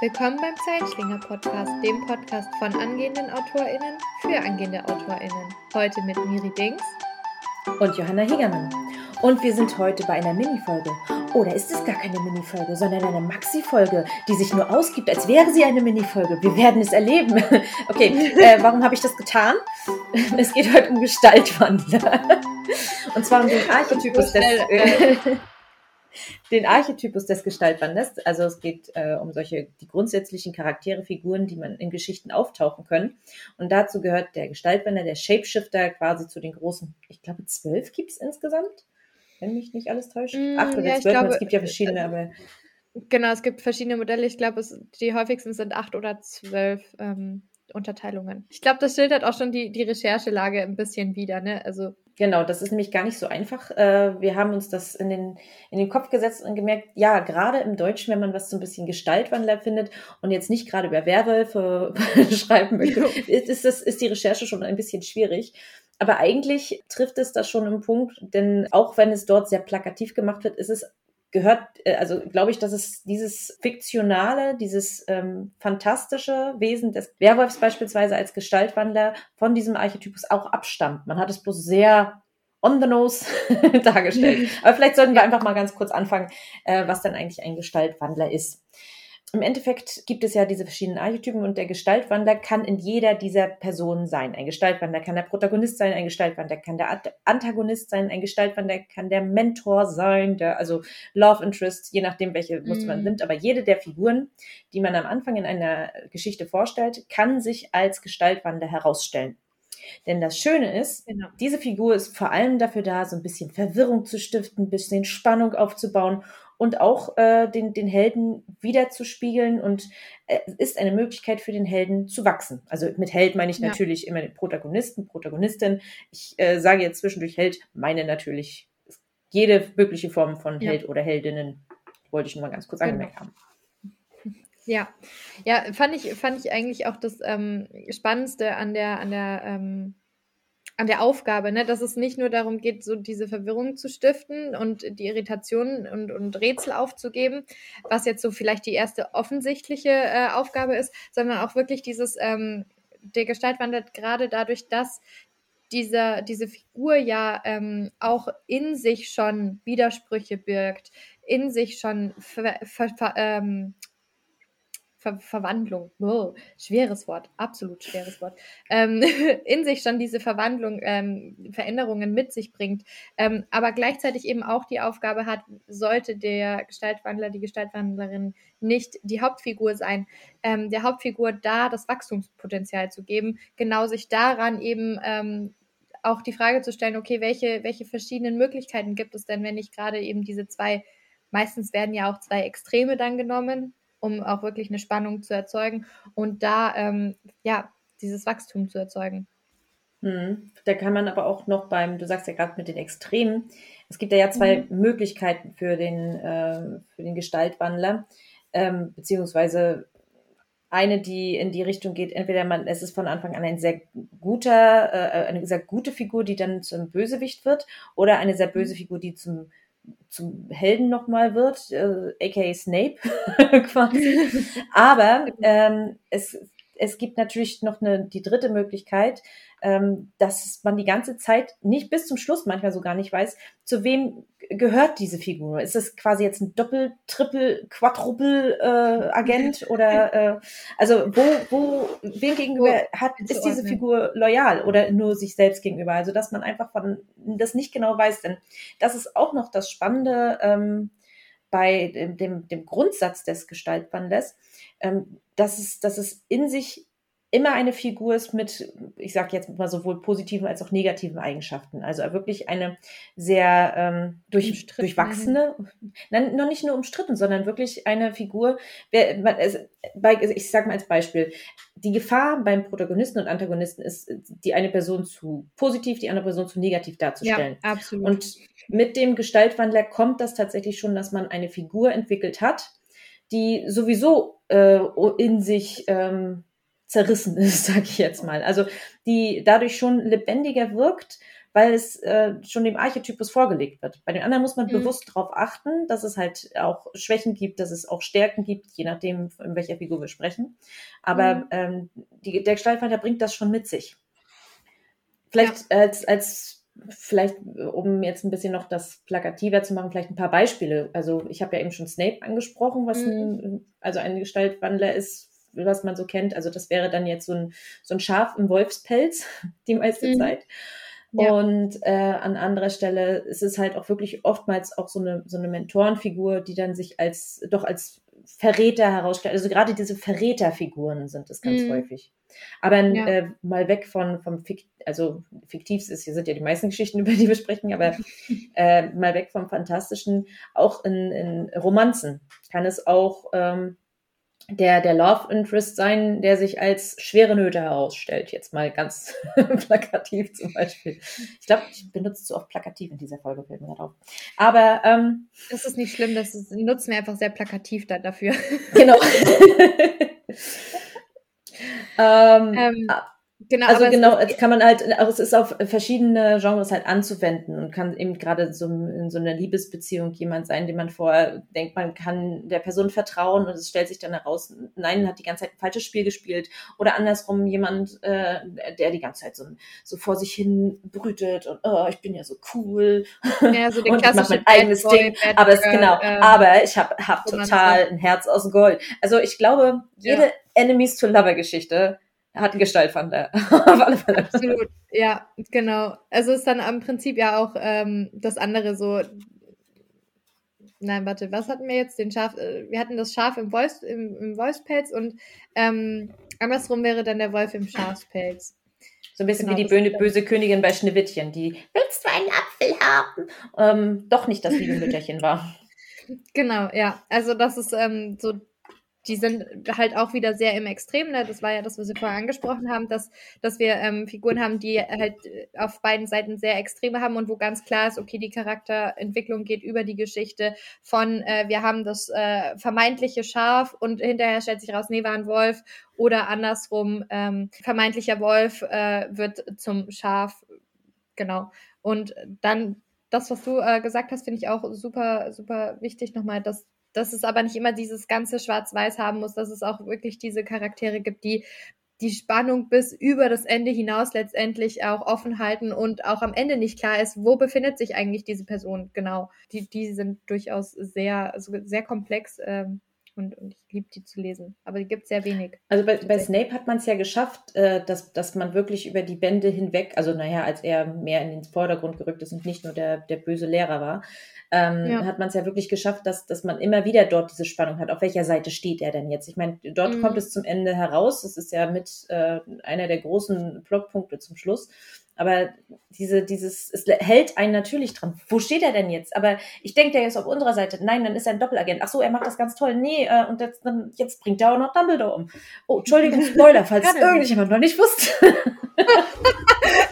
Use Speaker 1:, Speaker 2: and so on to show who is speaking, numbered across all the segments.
Speaker 1: Willkommen beim Zeitschlinger Podcast, dem Podcast von angehenden AutorInnen für angehende AutorInnen. Heute mit Miri Dings
Speaker 2: und Johanna Hegermann. Und wir sind heute bei einer Minifolge. Oder ist es gar keine Minifolge, sondern eine Maxi-Folge, die sich nur ausgibt, als wäre sie eine Minifolge. Wir werden es erleben. Okay, äh, warum habe ich das getan? Es geht heute um Gestaltwandler. Und zwar um den Archetypus des. Äh, den Archetypus des Gestaltwanders. Also es geht äh, um solche die grundsätzlichen Charaktere, Figuren, die man in Geschichten auftauchen können. Und dazu gehört der Gestaltwander, der Shapeshifter quasi zu den großen, ich glaube zwölf gibt es insgesamt, wenn mich nicht alles täuscht. Mm, Acht oder ja, zwölf, es gibt ja verschiedene, aber
Speaker 1: Genau, es gibt verschiedene Modelle. Ich glaube, die häufigsten sind acht oder zwölf ähm, Unterteilungen. Ich glaube, das schildert auch schon die, die Recherchelage ein bisschen wieder. Ne? Also
Speaker 2: Genau, das ist nämlich gar nicht so einfach. Äh, wir haben uns das in den, in den Kopf gesetzt und gemerkt, ja, gerade im Deutschen, wenn man was so ein bisschen Gestaltwandler findet und jetzt nicht gerade über Werwölfe schreiben möchte, ist, das, ist die Recherche schon ein bisschen schwierig. Aber eigentlich trifft es das schon im Punkt, denn auch wenn es dort sehr plakativ gemacht wird, ist es gehört, äh, also glaube ich, dass es dieses fiktionale, dieses ähm, fantastische Wesen des Werwolfs beispielsweise als Gestaltwandler von diesem Archetypus auch abstammt. Man hat es bloß sehr on the nose dargestellt. Aber vielleicht sollten wir einfach mal ganz kurz anfangen, äh, was dann eigentlich ein Gestaltwandler ist im Endeffekt gibt es ja diese verschiedenen Archetypen und der Gestaltwandler kann in jeder dieser Personen sein. Ein Gestaltwandler kann der Protagonist sein, ein Gestaltwandler kann der Antagonist sein, ein Gestaltwandler kann der Mentor sein, der, also Love Interest, je nachdem, welche Muster man mhm. nimmt. Aber jede der Figuren, die man am Anfang in einer Geschichte vorstellt, kann sich als Gestaltwandler herausstellen. Denn das Schöne ist, genau. diese Figur ist vor allem dafür da, so ein bisschen Verwirrung zu stiften, ein bisschen Spannung aufzubauen und auch äh, den, den Helden wiederzuspiegeln und äh, ist eine Möglichkeit für den Helden zu wachsen. Also mit Held meine ich ja. natürlich immer den Protagonisten, Protagonistin. Ich äh, sage jetzt zwischendurch Held, meine natürlich jede mögliche Form von ja. Held oder Heldinnen. Wollte ich nur mal ganz kurz genau. angemerkt haben.
Speaker 1: Ja, ja, fand ich, fand ich eigentlich auch das ähm, Spannendste an der, an der ähm, an der Aufgabe, ne, dass es nicht nur darum geht, so diese Verwirrung zu stiften und die Irritationen und, und Rätsel aufzugeben, was jetzt so vielleicht die erste offensichtliche äh, Aufgabe ist, sondern auch wirklich dieses, ähm, der Gestalt wandert gerade dadurch, dass dieser, diese Figur ja ähm, auch in sich schon Widersprüche birgt, in sich schon ver, ver, ver, ähm, Ver Verwandlung, oh, schweres Wort, absolut schweres Wort, ähm, in sich schon diese Verwandlung, ähm, Veränderungen mit sich bringt, ähm, aber gleichzeitig eben auch die Aufgabe hat, sollte der Gestaltwandler, die Gestaltwandlerin nicht die Hauptfigur sein, ähm, der Hauptfigur da das Wachstumspotenzial zu geben, genau sich daran eben ähm, auch die Frage zu stellen, okay, welche, welche verschiedenen Möglichkeiten gibt es denn, wenn ich gerade eben diese zwei, meistens werden ja auch zwei Extreme dann genommen, um auch wirklich eine Spannung zu erzeugen und da ähm, ja dieses Wachstum zu erzeugen.
Speaker 2: Hm. Da kann man aber auch noch beim, du sagst ja gerade mit den Extremen, es gibt ja, ja zwei mhm. Möglichkeiten für den, äh, für den Gestaltwandler, ähm, beziehungsweise eine, die in die Richtung geht, entweder man, es ist von Anfang an ein sehr guter, äh, eine sehr gute Figur, die dann zum Bösewicht wird, oder eine sehr böse mhm. Figur, die zum zum Helden nochmal wird, äh, aka Snape quasi. Aber ähm, es, es gibt natürlich noch eine, die dritte Möglichkeit, ähm, dass man die ganze Zeit nicht bis zum Schluss manchmal so gar nicht weiß, zu wem gehört diese Figur. Ist es quasi jetzt ein Doppel-, Triple-, Quadruple-Agent äh, oder äh, also wo, wo, wem gegenüber hat, ist diese Figur loyal oder nur sich selbst gegenüber? Also dass man einfach von das nicht genau weiß, denn das ist auch noch das Spannende ähm, bei dem, dem, dem Grundsatz des Gestaltwandels, ähm, dass, es, dass es in sich immer eine Figur ist mit, ich sage jetzt mal sowohl positiven als auch negativen Eigenschaften. Also wirklich eine sehr ähm, durch, durchwachsene, nein, noch nicht nur umstritten, sondern wirklich eine Figur. Ich sage mal als Beispiel, die Gefahr beim Protagonisten und Antagonisten ist, die eine Person zu positiv, die andere Person zu negativ darzustellen.
Speaker 1: Ja, absolut.
Speaker 2: Und mit dem Gestaltwandler kommt das tatsächlich schon, dass man eine Figur entwickelt hat, die sowieso äh, in sich ähm, zerrissen ist, sage ich jetzt mal. Also die dadurch schon lebendiger wirkt, weil es äh, schon dem Archetypus vorgelegt wird. Bei den anderen muss man mhm. bewusst darauf achten, dass es halt auch Schwächen gibt, dass es auch Stärken gibt, je nachdem, in welcher Figur wir sprechen. Aber mhm. ähm, die, der Gestaltwandler bringt das schon mit sich. Vielleicht ja. als, als vielleicht, um jetzt ein bisschen noch das plakativer zu machen, vielleicht ein paar Beispiele. Also ich habe ja eben schon Snape angesprochen, was mhm. ein, also ein Gestaltwandler ist, was man so kennt. Also das wäre dann jetzt so ein, so ein Schaf im Wolfspelz die meiste mhm. Zeit. Ja. Und äh, an anderer Stelle ist es halt auch wirklich oftmals auch so eine, so eine Mentorenfigur, die dann sich als doch als Verräter herausstellt. Also gerade diese Verräterfiguren sind es ganz mhm. häufig. Aber ja. äh, mal weg von vom Fikt also fiktiv ist, hier sind ja die meisten Geschichten, über die wir sprechen, aber äh, mal weg vom Fantastischen, auch in, in Romanzen kann es auch ähm, der, der Love Interest sein, der sich als schwere Nöte herausstellt. Jetzt mal ganz plakativ zum Beispiel. Ich glaube, ich benutze zu oft plakativ in dieser Folge, fällt mir drauf. Aber ähm,
Speaker 1: das ist nicht schlimm, das ist, nutzen wir einfach sehr plakativ da dafür.
Speaker 2: Genau. ähm, ähm, Genau, also genau, jetzt kann man halt, also es ist auf verschiedene Genres halt anzuwenden und kann eben gerade so in so einer Liebesbeziehung jemand sein, dem man vorher denkt, man kann der Person vertrauen und es stellt sich dann heraus, nein, hat die ganze Zeit ein falsches Spiel gespielt oder andersrum jemand, äh, der die ganze Zeit so, so vor sich hin brütet und oh, ich bin ja so cool ja, so und ich mache mein eigenes Ding, aber es genau, äh, aber ich habe hab total ein Herz aus Gold. Also ich glaube, jede ja. Enemies to Lover Geschichte hat einen Gestaltwander. Auf alle
Speaker 1: Fälle. Absolut, ja, genau. Also ist dann im Prinzip ja auch ähm, das andere so. Nein, warte, was hatten wir jetzt? Den Schaf, äh, wir hatten das Schaf im, Wolfs, im, im Wolfspelz und ähm, andersrum wäre dann der Wolf im Schafspelz.
Speaker 2: So ein bisschen genau, wie die böse, böse Königin bei Schneewittchen, die willst du einen Apfel haben? Ähm, doch nicht das liebe Mütterchen war.
Speaker 1: Genau, ja. Also das ist ähm, so die sind halt auch wieder sehr im Extrem. Ne? Das war ja das, was wir vorher angesprochen haben, dass, dass wir ähm, Figuren haben, die halt äh, auf beiden Seiten sehr Extreme haben und wo ganz klar ist, okay, die Charakterentwicklung geht über die Geschichte von, äh, wir haben das äh, vermeintliche Schaf und hinterher stellt sich raus, nee, war ein Wolf oder andersrum, ähm, vermeintlicher Wolf äh, wird zum Schaf. Genau. Und dann das, was du äh, gesagt hast, finde ich auch super, super wichtig nochmal, dass dass es aber nicht immer dieses ganze Schwarz-Weiß haben muss, dass es auch wirklich diese Charaktere gibt, die die Spannung bis über das Ende hinaus letztendlich auch offen halten und auch am Ende nicht klar ist, wo befindet sich eigentlich diese Person genau. Die, die sind durchaus sehr, also sehr komplex ähm, und, und ich liebe die zu lesen. Aber die gibt sehr wenig.
Speaker 2: Also bei, bei Snape hat man es ja geschafft, äh, dass, dass man wirklich über die Bände hinweg, also naja, als er mehr in den Vordergrund gerückt ist und nicht nur der, der böse Lehrer war, ähm, ja. hat man es ja wirklich geschafft, dass, dass man immer wieder dort diese Spannung hat. Auf welcher Seite steht er denn jetzt? Ich meine, dort mhm. kommt es zum Ende heraus. Das ist ja mit äh, einer der großen Blockpunkte zum Schluss. Aber diese, dieses, es hält einen natürlich dran. Wo steht er denn jetzt? Aber ich denke, der ist auf unserer Seite. Nein, dann ist er ein Doppelagent. Ach so, er macht das ganz toll. Nee, äh, und jetzt, dann, jetzt bringt er auch noch Dumbledore um. Oh, Entschuldigung, Spoiler, falls irgendjemand noch nicht wusste.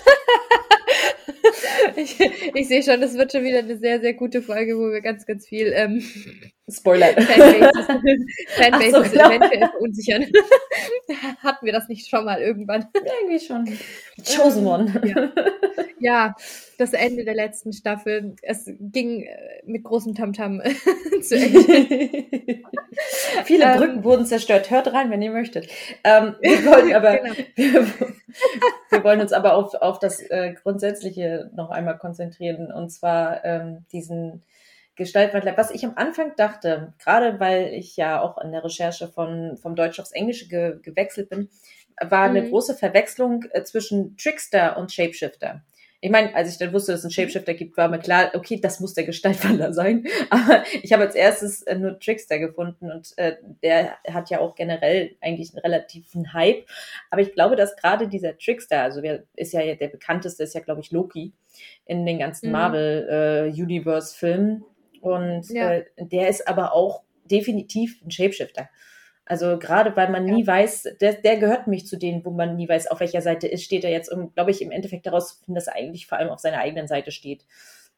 Speaker 1: ich, ich sehe schon, das wird schon wieder eine sehr, sehr gute Folge, wo wir ganz, ganz viel ähm,
Speaker 2: Spoiler.
Speaker 1: Fanbases, Fanbases so, eventuell verunsichern. Hatten wir das nicht schon mal irgendwann?
Speaker 2: Irgendwie schon. Chosen One.
Speaker 1: Ja. ja, das Ende der letzten Staffel. Es ging äh, mit großem Tamtam zu Ende.
Speaker 2: Viele ähm, Brücken wurden zerstört. Hört rein, wenn ihr möchtet. Ähm, wir, wollen aber, genau. wir, wir, wollen uns aber auf, auf das äh, Grundsätzliche noch einmal konzentrieren. Und zwar ähm, diesen Gestaltwandler. Was ich am Anfang dachte, gerade weil ich ja auch in der Recherche von, vom Deutsch aufs Englische ge, gewechselt bin, war mhm. eine große Verwechslung äh, zwischen Trickster und Shapeshifter. Ich meine, als ich dann wusste, dass es einen Shapeshifter gibt, war mir klar, okay, das muss der Gestaltwandler sein. Aber ich habe als erstes äh, nur Trickster gefunden und äh, der hat ja auch generell eigentlich einen relativen Hype. Aber ich glaube, dass gerade dieser Trickster, also wer ist ja der bekannteste, ist ja, glaube ich, Loki in den ganzen mhm. Marvel-Universe-Filmen. Äh, und ja. äh, der ist aber auch definitiv ein Shapeshifter. Also gerade weil man ja. nie weiß, der, der gehört nämlich zu denen, wo man nie weiß, auf welcher Seite ist, steht er jetzt, um, glaube ich, im Endeffekt daraus zu finden, dass er eigentlich vor allem auf seiner eigenen Seite steht.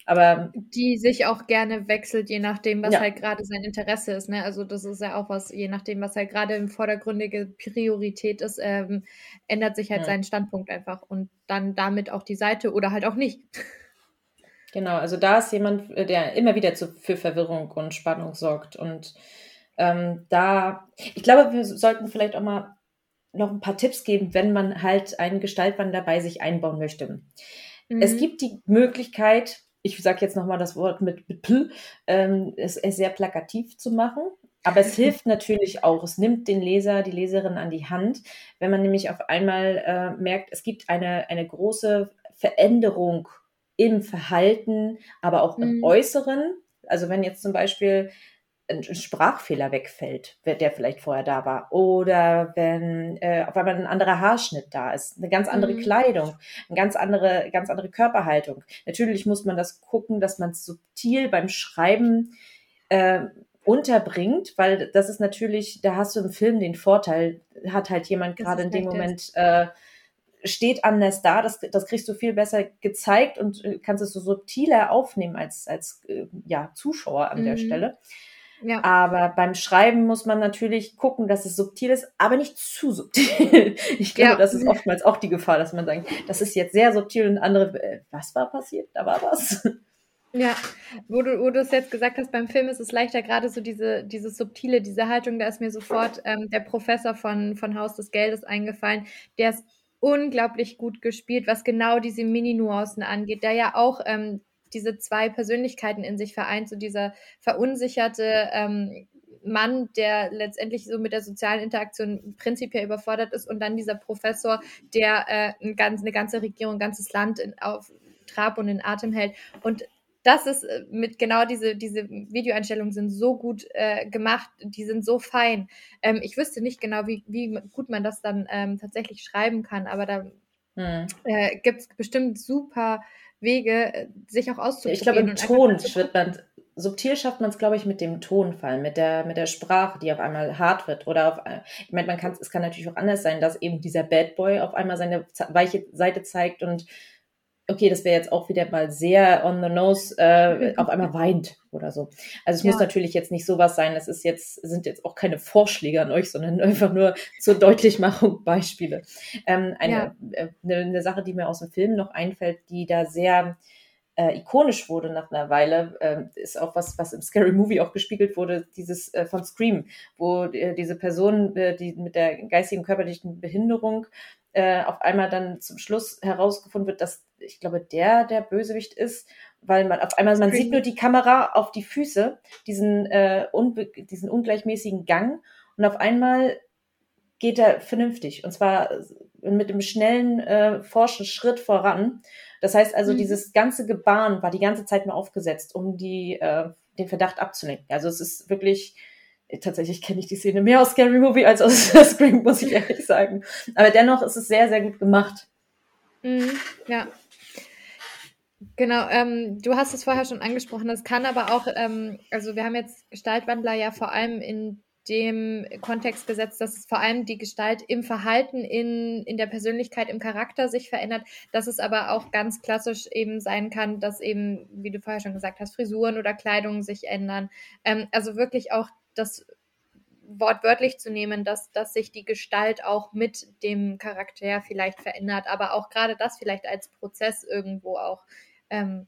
Speaker 2: Aber
Speaker 1: die sich auch gerne wechselt, je nachdem, was ja. halt gerade sein Interesse ist. Ne? Also das ist ja auch was, je nachdem, was halt gerade im vordergründige Priorität ist, ähm, ändert sich halt ja. sein Standpunkt einfach und dann damit auch die Seite oder halt auch nicht.
Speaker 2: Genau, also da ist jemand, äh, der immer wieder zu, für Verwirrung und Spannung sorgt. Und ähm, da, ich glaube, wir sollten vielleicht auch mal noch ein paar Tipps geben, wenn man halt einen Gestaltwandler bei sich einbauen möchte. Mhm. Es gibt die Möglichkeit, ich sage jetzt nochmal das Wort mit, mit P, ähm, es, es sehr plakativ zu machen. Aber es hilft natürlich auch, es nimmt den Leser, die Leserin an die Hand, wenn man nämlich auf einmal äh, merkt, es gibt eine, eine große Veränderung im Verhalten, aber auch im mhm. Äußeren. Also wenn jetzt zum Beispiel ein Sprachfehler wegfällt, der vielleicht vorher da war, oder wenn äh, auf einmal ein anderer Haarschnitt da ist, eine ganz andere mhm. Kleidung, eine ganz andere, ganz andere Körperhaltung. Natürlich muss man das gucken, dass man es subtil beim Schreiben äh, unterbringt, weil das ist natürlich, da hast du im Film den Vorteil, hat halt jemand gerade in dem Moment äh, steht anders da, das, das kriegst du viel besser gezeigt und äh, kannst es so subtiler aufnehmen als, als äh, ja, Zuschauer an mhm. der Stelle. Ja. Aber beim Schreiben muss man natürlich gucken, dass es subtil ist, aber nicht zu subtil. Ich glaube, ja. das ist oftmals auch die Gefahr, dass man sagt, das ist jetzt sehr subtil und andere, äh, was war passiert? Da war was.
Speaker 1: Ja, wo du, wo du es jetzt gesagt hast, beim Film ist es leichter, gerade so diese, diese subtile, diese Haltung, da ist mir sofort ähm, der Professor von, von Haus des Geldes eingefallen, der ist unglaublich gut gespielt, was genau diese Mini-Nuancen angeht, der ja auch ähm, diese zwei Persönlichkeiten in sich vereint, so dieser verunsicherte ähm, Mann, der letztendlich so mit der sozialen Interaktion prinzipiell überfordert ist und dann dieser Professor, der äh, ein ganz, eine ganze Regierung, ein ganzes Land in, auf Trab und in Atem hält. Und das ist äh, mit genau diese, diese Videoeinstellungen sind so gut äh, gemacht, die sind so fein. Ähm, ich wüsste nicht genau, wie, wie gut man das dann ähm, tatsächlich schreiben kann, aber da hm. äh, gibt es bestimmt super Wege, äh, sich auch auszuprobieren.
Speaker 2: Ich glaube, im Ton wird man, subtil schafft man es, glaube ich, mit dem Tonfall, mit der, mit der Sprache, die auf einmal hart wird. Oder auf, ich meine, man kann, es kann natürlich auch anders sein, dass eben dieser Bad Boy auf einmal seine weiche Seite zeigt und okay, das wäre jetzt auch wieder mal sehr on the nose, äh, auf einmal weint oder so. Also es ja. muss natürlich jetzt nicht sowas sein, es ist jetzt, sind jetzt auch keine Vorschläge an euch, sondern einfach nur zur Deutlichmachung Beispiele. Ähm, eine, ja. äh, eine, eine Sache, die mir aus dem Film noch einfällt, die da sehr äh, ikonisch wurde nach einer Weile, äh, ist auch was, was im Scary Movie auch gespiegelt wurde, dieses äh, von Scream, wo äh, diese Person, äh, die mit der geistigen körperlichen Behinderung äh, auf einmal dann zum Schluss herausgefunden wird, dass ich glaube, der der Bösewicht ist, weil man auf einmal, man sieht nur die Kamera auf die Füße, diesen, äh, diesen ungleichmäßigen Gang und auf einmal geht er vernünftig und zwar mit einem schnellen, äh, forschen Schritt voran. Das heißt also, mhm. dieses ganze Gebaren war die ganze Zeit nur aufgesetzt, um die, äh, den Verdacht abzulenken. Also es ist wirklich, tatsächlich kenne ich die Szene mehr aus Scary Movie als aus Scream, muss ich ehrlich sagen. Aber dennoch ist es sehr, sehr gut gemacht.
Speaker 1: Mhm, ja. Genau, ähm, du hast es vorher schon angesprochen, das kann aber auch, ähm, also wir haben jetzt Gestaltwandler ja vor allem in dem Kontext gesetzt, dass es vor allem die Gestalt im Verhalten, in, in der Persönlichkeit, im Charakter sich verändert, dass es aber auch ganz klassisch eben sein kann, dass eben, wie du vorher schon gesagt hast, Frisuren oder Kleidung sich ändern. Ähm, also wirklich auch das wortwörtlich zu nehmen, dass, dass sich die Gestalt auch mit dem Charakter vielleicht verändert, aber auch gerade das vielleicht als Prozess irgendwo auch ähm,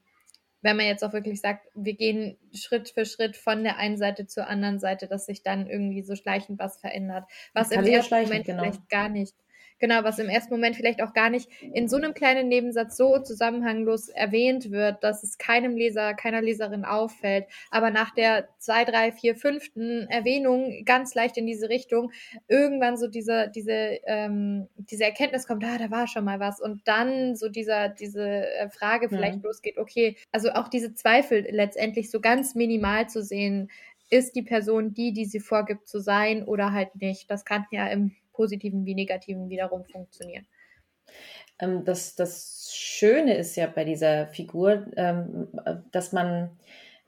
Speaker 1: wenn man jetzt auch wirklich sagt, wir gehen Schritt für Schritt von der einen Seite zur anderen Seite, dass sich dann irgendwie so schleichend was verändert, was im ersten Moment genau. vielleicht gar nicht Genau, was im ersten Moment vielleicht auch gar nicht in so einem kleinen Nebensatz so zusammenhanglos erwähnt wird, dass es keinem Leser, keiner Leserin auffällt, aber nach der zwei, drei, vier, fünften Erwähnung ganz leicht in diese Richtung irgendwann so diese, diese, ähm, diese Erkenntnis kommt, ah, da war schon mal was und dann so dieser, diese äh, Frage vielleicht mhm. losgeht, okay, also auch diese Zweifel letztendlich so ganz minimal zu sehen, ist die Person die, die sie vorgibt zu sein oder halt nicht. Das kann ja im positiven wie negativen wiederum funktionieren.
Speaker 2: Ähm, das, das Schöne ist ja bei dieser Figur, ähm, dass man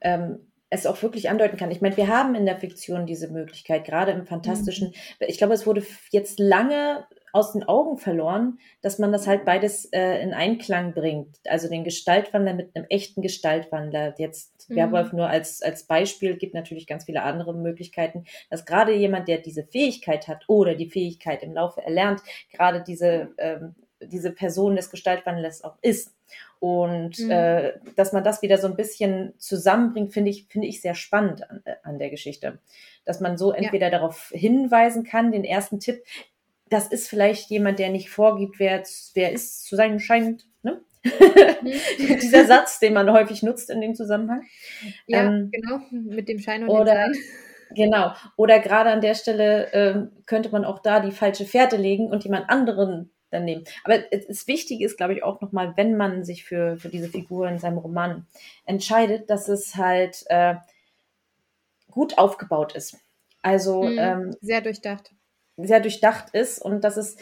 Speaker 2: ähm, es auch wirklich andeuten kann. Ich meine, wir haben in der Fiktion diese Möglichkeit, gerade im Fantastischen. Mhm. Ich glaube, es wurde jetzt lange aus den Augen verloren, dass man das halt beides äh, in Einklang bringt. Also den Gestaltwandler mit einem echten Gestaltwandler. Jetzt mhm. Werwolf nur als, als Beispiel, gibt natürlich ganz viele andere Möglichkeiten, dass gerade jemand, der diese Fähigkeit hat oder die Fähigkeit im Laufe erlernt, gerade diese, ähm, diese Person des Gestaltwandlers auch ist. Und mhm. äh, dass man das wieder so ein bisschen zusammenbringt, finde ich, finde ich sehr spannend an, äh, an der Geschichte. Dass man so entweder ja. darauf hinweisen kann, den ersten Tipp, das ist vielleicht jemand, der nicht vorgibt, wer, wer ist zu sein scheint. Ne? Mhm. Dieser Satz, den man häufig nutzt in dem Zusammenhang.
Speaker 1: Ja, ähm, genau, mit dem Schein und
Speaker 2: oder, Sein. Genau. Oder gerade an der Stelle ähm, könnte man auch da die falsche Fährte legen und jemand anderen dann nehmen. Aber das Wichtige ist, glaube ich, auch nochmal, wenn man sich für, für diese Figur in seinem Roman entscheidet, dass es halt äh, gut aufgebaut ist. Also mhm, ähm,
Speaker 1: sehr durchdacht.
Speaker 2: Sehr durchdacht ist und dass es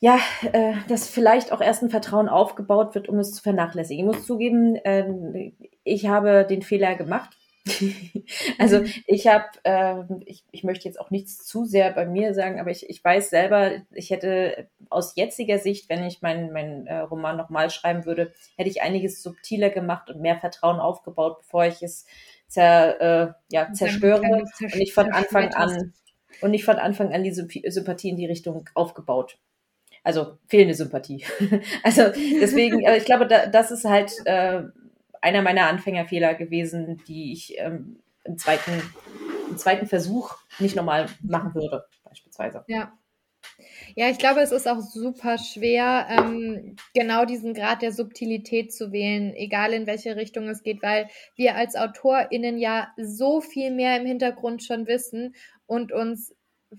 Speaker 2: ja, äh, dass vielleicht auch erst ein Vertrauen aufgebaut wird, um es zu vernachlässigen. Ich muss zugeben, äh, ich habe den Fehler gemacht also mhm. ich habe, äh, ich, ich möchte jetzt auch nichts zu sehr bei mir sagen, aber ich, ich weiß selber, ich hätte aus jetziger Sicht, wenn ich meinen mein, äh, Roman nochmal schreiben würde, hätte ich einiges subtiler gemacht und mehr Vertrauen aufgebaut, bevor ich es zer, äh, ja, zerstöre und nicht von Anfang an und nicht von Anfang an die Sympathie in die Richtung aufgebaut. Also fehlende Sympathie. also deswegen, aber ich glaube, da, das ist halt äh, einer meiner Anfängerfehler gewesen, die ich ähm, im, zweiten, im zweiten Versuch nicht nochmal machen würde, beispielsweise.
Speaker 1: Ja. Ja, ich glaube, es ist auch super schwer, ähm, genau diesen Grad der Subtilität zu wählen, egal in welche Richtung es geht, weil wir als AutorInnen ja so viel mehr im Hintergrund schon wissen und uns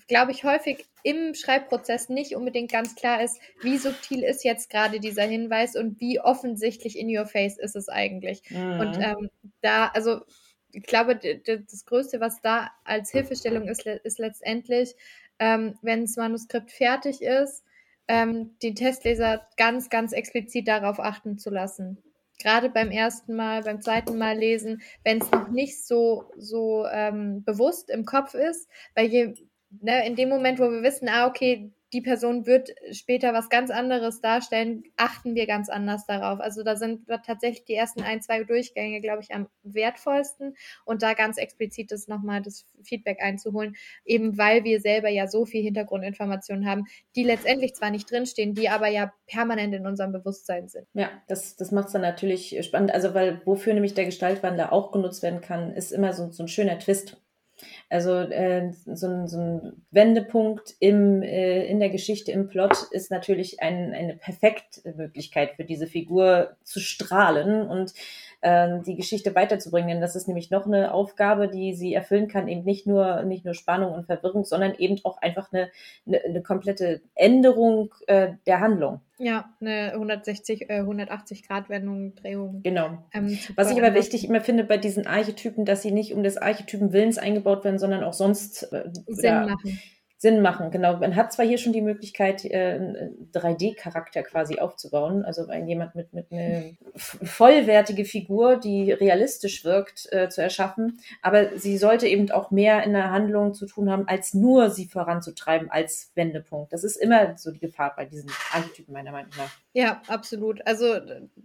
Speaker 1: glaube ich, häufig im Schreibprozess nicht unbedingt ganz klar ist, wie subtil ist jetzt gerade dieser Hinweis und wie offensichtlich in your face ist es eigentlich. Mhm. Und ähm, da, also ich glaube, das Größte, was da als Hilfestellung ist, ist letztendlich, ähm, wenn das Manuskript fertig ist, ähm, den Testleser ganz, ganz explizit darauf achten zu lassen. Gerade beim ersten Mal, beim zweiten Mal lesen, wenn es noch nicht so, so ähm, bewusst im Kopf ist, weil je ne, in dem Moment, wo wir wissen, ah, okay, die Person wird später was ganz anderes darstellen, achten wir ganz anders darauf. Also da sind tatsächlich die ersten ein, zwei Durchgänge, glaube ich, am wertvollsten und da ganz explizit das nochmal das Feedback einzuholen, eben weil wir selber ja so viel Hintergrundinformationen haben, die letztendlich zwar nicht drinstehen, die aber ja permanent in unserem Bewusstsein sind.
Speaker 2: Ja, das, das macht es dann natürlich spannend. Also weil wofür nämlich der Gestaltwandler auch genutzt werden kann, ist immer so, so ein schöner Twist. Also äh, so, ein, so ein Wendepunkt im, äh, in der Geschichte, im Plot ist natürlich ein, eine perfekte Möglichkeit für diese Figur zu strahlen und äh, die Geschichte weiterzubringen. Denn das ist nämlich noch eine Aufgabe, die sie erfüllen kann, eben nicht nur, nicht nur Spannung und Verwirrung, sondern eben auch einfach eine, eine, eine komplette Änderung äh, der Handlung.
Speaker 1: Ja, eine 160, äh, 180 Grad Wendung, Drehung.
Speaker 2: Genau. Ähm, Was ich aber wichtig immer finde bei diesen Archetypen, dass sie nicht um des Archetypen Willens eingebaut werden, sondern auch sonst äh,
Speaker 1: Sinn machen.
Speaker 2: Sinn machen, genau. Man hat zwar hier schon die Möglichkeit, äh, einen 3D-Charakter quasi aufzubauen, also jemand mit, mit einer vollwertige Figur, die realistisch wirkt, äh, zu erschaffen, aber sie sollte eben auch mehr in der Handlung zu tun haben, als nur sie voranzutreiben als Wendepunkt. Das ist immer so die Gefahr bei diesen Archetypen, meiner Meinung nach.
Speaker 1: Ja, absolut. Also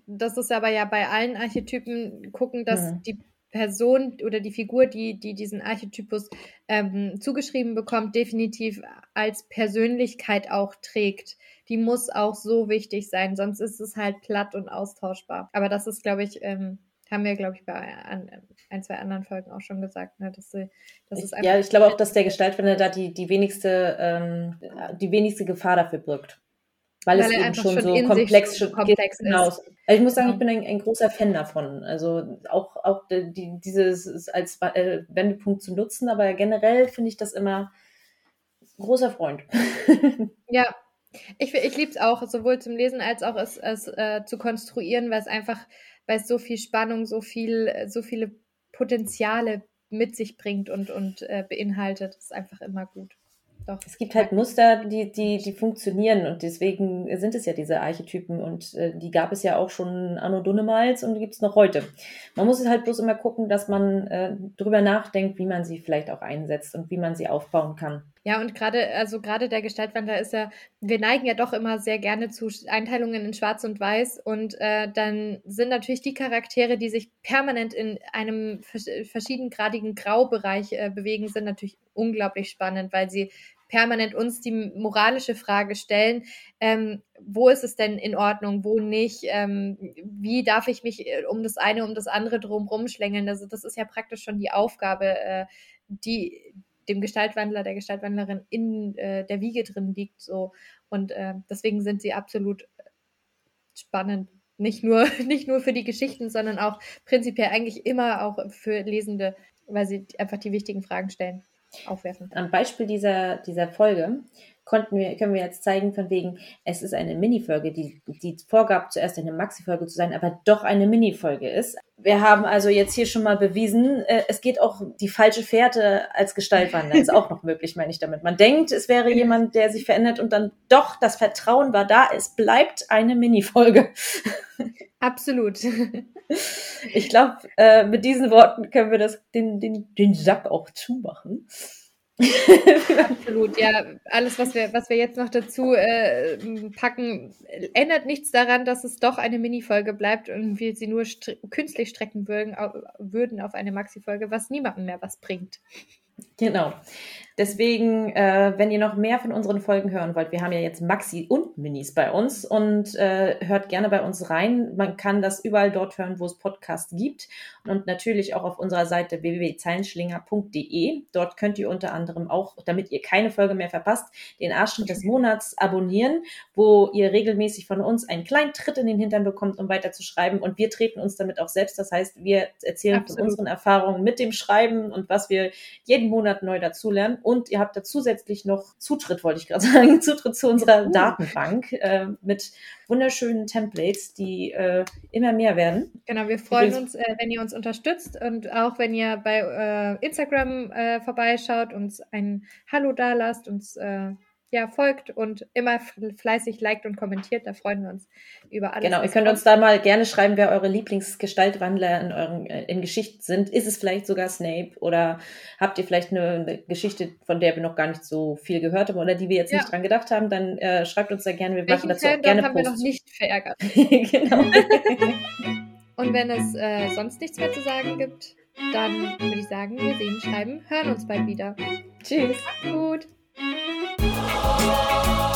Speaker 1: das ist aber ja bei allen Archetypen gucken, dass mhm. die Person oder die Figur, die, die diesen Archetypus ähm, zugeschrieben bekommt, definitiv als Persönlichkeit auch trägt. Die muss auch so wichtig sein, sonst ist es halt platt und austauschbar. Aber das ist, glaube ich, ähm, haben wir, glaube ich, bei ein, ein, zwei anderen Folgen auch schon gesagt, ne? dass,
Speaker 2: dass es Ja, ich glaube auch, dass der Gestaltwender da die, die wenigste, ähm, die wenigste Gefahr dafür birgt. Weil, weil es eben schon, so komplex, schon komplex genau. ist. Also ich muss sagen, ich bin ein, ein, großer Fan davon. Also auch, auch die, dieses als äh, Wendepunkt zu nutzen, aber generell finde ich das immer großer Freund.
Speaker 1: ja, ich, ich liebe es auch, sowohl zum Lesen als auch es, es äh, zu konstruieren, weil es einfach, weil es so viel Spannung, so viel, so viele Potenziale mit sich bringt und, und äh, beinhaltet. Das ist einfach immer gut. Doch.
Speaker 2: Es gibt halt Muster, die, die, die funktionieren und deswegen sind es ja diese Archetypen und äh, die gab es ja auch schon anno Dunnemals und die gibt es noch heute. Man muss es halt bloß immer gucken, dass man äh, drüber nachdenkt, wie man sie vielleicht auch einsetzt und wie man sie aufbauen kann.
Speaker 1: Ja, und gerade, also gerade der Gestaltwandler ist ja, wir neigen ja doch immer sehr gerne zu Einteilungen in Schwarz und Weiß und äh, dann sind natürlich die Charaktere, die sich permanent in einem verschiedengradigen Graubereich äh, bewegen, sind natürlich unglaublich spannend, weil sie permanent uns die moralische Frage stellen, ähm, wo ist es denn in Ordnung, wo nicht, ähm, wie darf ich mich äh, um das eine, um das andere drumherum schlängeln. Also das ist ja praktisch schon die Aufgabe, äh, die dem Gestaltwandler, der Gestaltwandlerin in äh, der Wiege drin liegt. So. Und äh, deswegen sind sie absolut spannend. Nicht nur, nicht nur für die Geschichten, sondern auch prinzipiell eigentlich immer auch für Lesende, weil sie einfach die wichtigen Fragen stellen, aufwerfen.
Speaker 2: Am Beispiel dieser, dieser Folge konnten wir, können wir jetzt zeigen, von wegen, es ist eine Minifolge, die, die vorgab, zuerst eine Maxi-Folge zu sein, aber doch eine Minifolge ist. Wir haben also jetzt hier schon mal bewiesen, äh, es geht auch die falsche Fährte als Gestaltwandler. ist auch noch möglich, meine ich damit. Man denkt, es wäre jemand, der sich verändert und dann doch das Vertrauen war da. Es bleibt eine Minifolge.
Speaker 1: Absolut.
Speaker 2: Ich glaube, äh, mit diesen Worten können wir das, den, den, den Sack auch zumachen.
Speaker 1: Absolut, ja. Alles, was wir, was wir jetzt noch dazu äh, packen, ändert nichts daran, dass es doch eine Mini-Folge bleibt und wir sie nur st künstlich strecken würden, würden auf eine Maxi-Folge, was niemandem mehr was bringt.
Speaker 2: Genau. Deswegen, äh, wenn ihr noch mehr von unseren Folgen hören wollt, wir haben ja jetzt Maxi und Minis bei uns und äh, hört gerne bei uns rein. Man kann das überall dort hören, wo es Podcasts gibt und natürlich auch auf unserer Seite www.zeilenschlinger.de. Dort könnt ihr unter anderem auch, damit ihr keine Folge mehr verpasst, den Arschtritt des Monats abonnieren, wo ihr regelmäßig von uns einen kleinen Tritt in den Hintern bekommt, um weiter zu schreiben und wir treten uns damit auch selbst. Das heißt, wir erzählen Absolut. von unseren Erfahrungen mit dem Schreiben und was wir jeden Monat neu dazulernen und ihr habt da zusätzlich noch Zutritt, wollte ich gerade sagen, Zutritt zu unserer uh. Datenbank äh, mit wunderschönen Templates, die äh, immer mehr werden.
Speaker 1: Genau, wir freuen uns, äh, wenn ihr uns unterstützt und auch wenn ihr bei äh, Instagram äh, vorbeischaut, uns ein Hallo da lasst, uns äh, ja, folgt und immer fleißig liked und kommentiert. Da freuen wir uns über alles.
Speaker 2: Genau, ihr könnt uns da mal gerne schreiben, wer eure Lieblingsgestaltwandler in euren äh, in Geschichten sind. Ist es vielleicht sogar Snape oder habt ihr vielleicht eine, Geschichte, von der wir noch gar nicht so viel gehört haben oder die wir jetzt ja. nicht dran gedacht haben? Dann äh, schreibt uns da gerne. Wir
Speaker 1: Welchen machen dazu auch gerne haben Posts. wir noch nicht verärgert. genau. und wenn es äh, sonst nichts mehr zu sagen gibt, dann würde ich sagen, wir sehen, schreiben, hören uns bald wieder.
Speaker 2: Tschüss.
Speaker 1: Macht's gut. Oh.